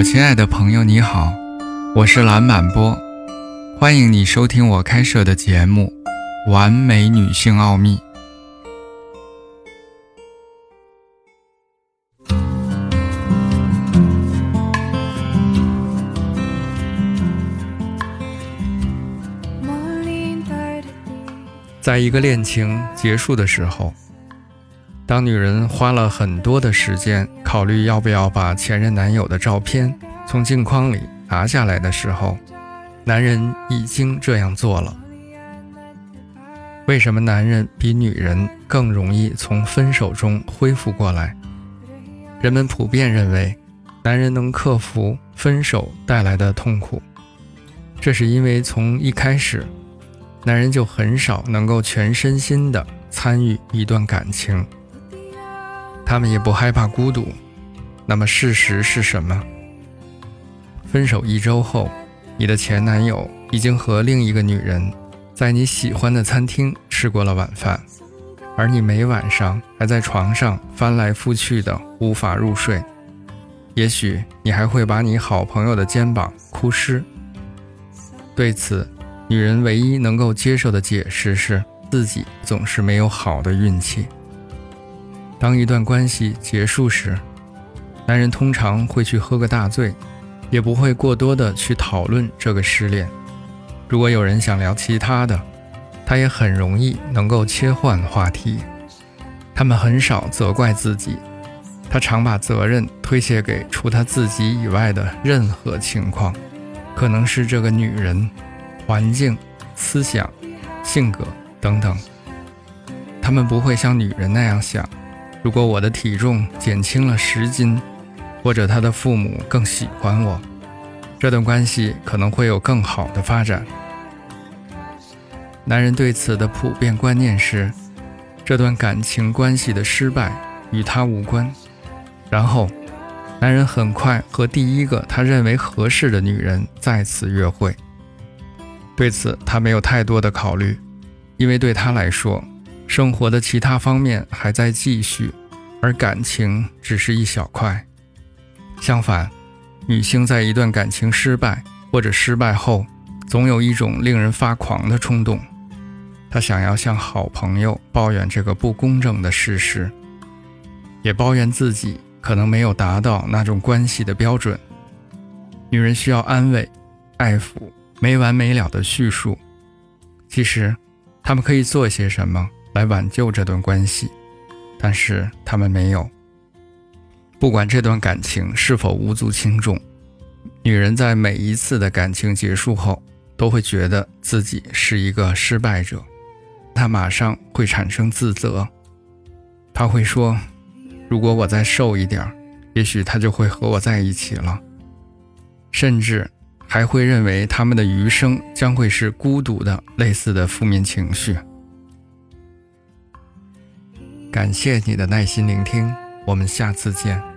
我亲爱的朋友，你好，我是蓝满波，欢迎你收听我开设的节目《完美女性奥秘》。在一个恋情结束的时候，当女人花了很多的时间考虑要不要把前任男友的照片从镜框里拿下来的时候，男人已经这样做了。为什么男人比女人更容易从分手中恢复过来？人们普遍认为，男人能克服分手带来的痛苦，这是因为从一开始。男人就很少能够全身心的参与一段感情，他们也不害怕孤独。那么事实是什么？分手一周后，你的前男友已经和另一个女人在你喜欢的餐厅吃过了晚饭，而你每晚上还在床上翻来覆去的无法入睡。也许你还会把你好朋友的肩膀哭湿。对此。女人唯一能够接受的解释是自己总是没有好的运气。当一段关系结束时，男人通常会去喝个大醉，也不会过多的去讨论这个失恋。如果有人想聊其他的，他也很容易能够切换话题。他们很少责怪自己，他常把责任推卸给除他自己以外的任何情况，可能是这个女人。环境、思想、性格等等，他们不会像女人那样想：如果我的体重减轻了十斤，或者他的父母更喜欢我，这段关系可能会有更好的发展。男人对此的普遍观念是：这段感情关系的失败与他无关。然后，男人很快和第一个他认为合适的女人再次约会。对此，他没有太多的考虑，因为对他来说，生活的其他方面还在继续，而感情只是一小块。相反，女性在一段感情失败或者失败后，总有一种令人发狂的冲动，她想要向好朋友抱怨这个不公正的事实，也抱怨自己可能没有达到那种关系的标准。女人需要安慰、爱抚。没完没了的叙述，其实，他们可以做些什么来挽救这段关系，但是他们没有。不管这段感情是否无足轻重，女人在每一次的感情结束后，都会觉得自己是一个失败者，她马上会产生自责，她会说：“如果我再瘦一点，也许他就会和我在一起了。”甚至。还会认为他们的余生将会是孤独的，类似的负面情绪。感谢你的耐心聆听，我们下次见。